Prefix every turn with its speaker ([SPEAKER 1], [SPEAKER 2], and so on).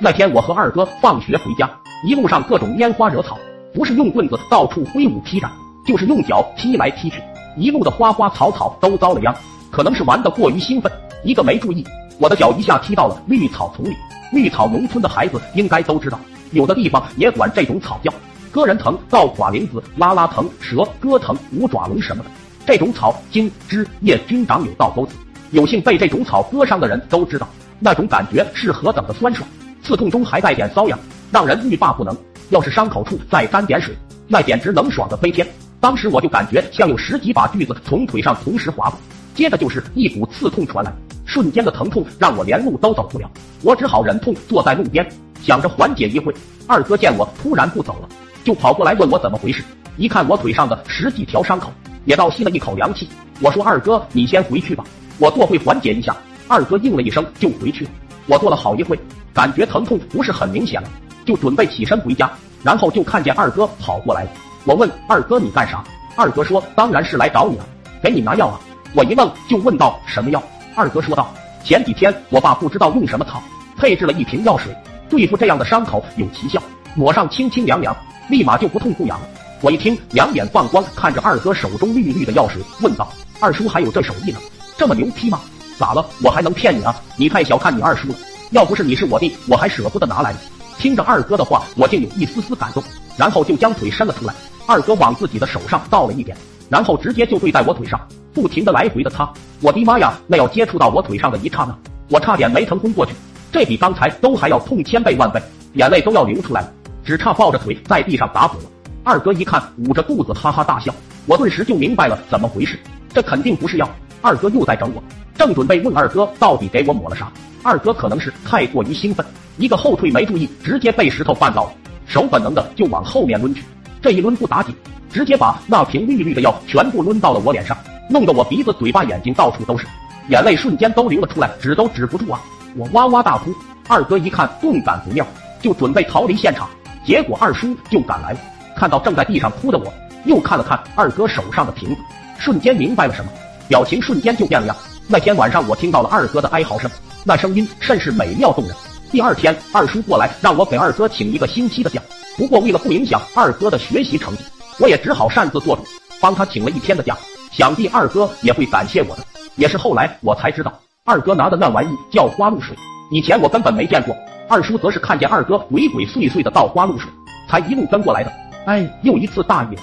[SPEAKER 1] 那天我和二哥放学回家，一路上各种拈花惹草，不是用棍子到处挥舞劈斩，就是用脚踢来踢去，一路的花花草草都遭了殃。可能是玩得过于兴奋，一个没注意，我的脚一下踢到了绿草丛里。绿草农村的孩子应该都知道，有的地方也管这种草叫割人藤、倒 quả 铃子、拉拉藤、蛇割藤、五爪龙什么的。这种草茎枝叶均长有倒钩子，有幸被这种草割伤的人都知道，那种感觉是何等的酸爽。刺痛中还带点瘙痒，让人欲罢不能。要是伤口处再沾点水，那简直能爽的飞天。当时我就感觉像有十几把锯子从腿上同时划过，接着就是一股刺痛传来，瞬间的疼痛让我连路都走不了。我只好忍痛坐在路边，想着缓解一会。二哥见我突然不走了，就跑过来问我怎么回事。一看我腿上的十几条伤口，也倒吸了一口凉气。我说：“二哥，你先回去吧，我坐会缓解一下。”二哥应了一声就回去了。我坐了好一会。感觉疼痛不是很明显了，就准备起身回家，然后就看见二哥跑过来了。我问二哥你干啥？二哥说当然是来找你了，给你拿药啊。我一愣就问道什么药？二哥说道前几天我爸不知道用什么草配置了一瓶药水，对付这样的伤口有奇效，抹上清清凉凉，立马就不痛不痒了。我一听两眼放光，看着二哥手中绿绿的药水，问道二叔还有这手艺呢？这么牛批吗？咋了？我还能骗你啊？你太小看你二叔了。要不是你是我弟，我还舍不得拿来。听着二哥的话，我竟有一丝丝感动，然后就将腿伸了出来。二哥往自己的手上倒了一点，然后直接就对在我腿上，不停的来回的擦。我的妈呀！那要接触到我腿上的一刹那，我差点没疼昏过去，这比刚才都还要痛千倍万倍，眼泪都要流出来了，只差抱着腿在地上打滚了。二哥一看，捂着肚子哈哈大笑，我顿时就明白了怎么回事，这肯定不是药。二哥又在整我，正准备问二哥到底给我抹了啥。二哥可能是太过于兴奋，一个后退没注意，直接被石头绊倒了，手本能的就往后面抡去。这一抡不打紧，直接把那瓶绿绿的药全部抡到了我脸上，弄得我鼻子、嘴巴、眼睛到处都是，眼泪瞬间都流了出来，止都止不住啊！我哇哇大哭。二哥一看顿感不妙，就准备逃离现场，结果二叔就赶来了，看到正在地上哭的我，又看了看二哥手上的瓶子，瞬间明白了什么，表情瞬间就变了样。那天晚上我听到了二哥的哀嚎声。那声音甚是美妙动人。第二天，二叔过来让我给二哥请一个星期的假。不过为了不影响二哥的学习成绩，我也只好擅自做主，帮他请了一天的假。想必二哥也会感谢我的。也是后来我才知道，二哥拿的那玩意叫花露水，以前我根本没见过。二叔则是看见二哥鬼鬼祟祟的倒花露水，才一路跟过来的。哎，又一次大意了。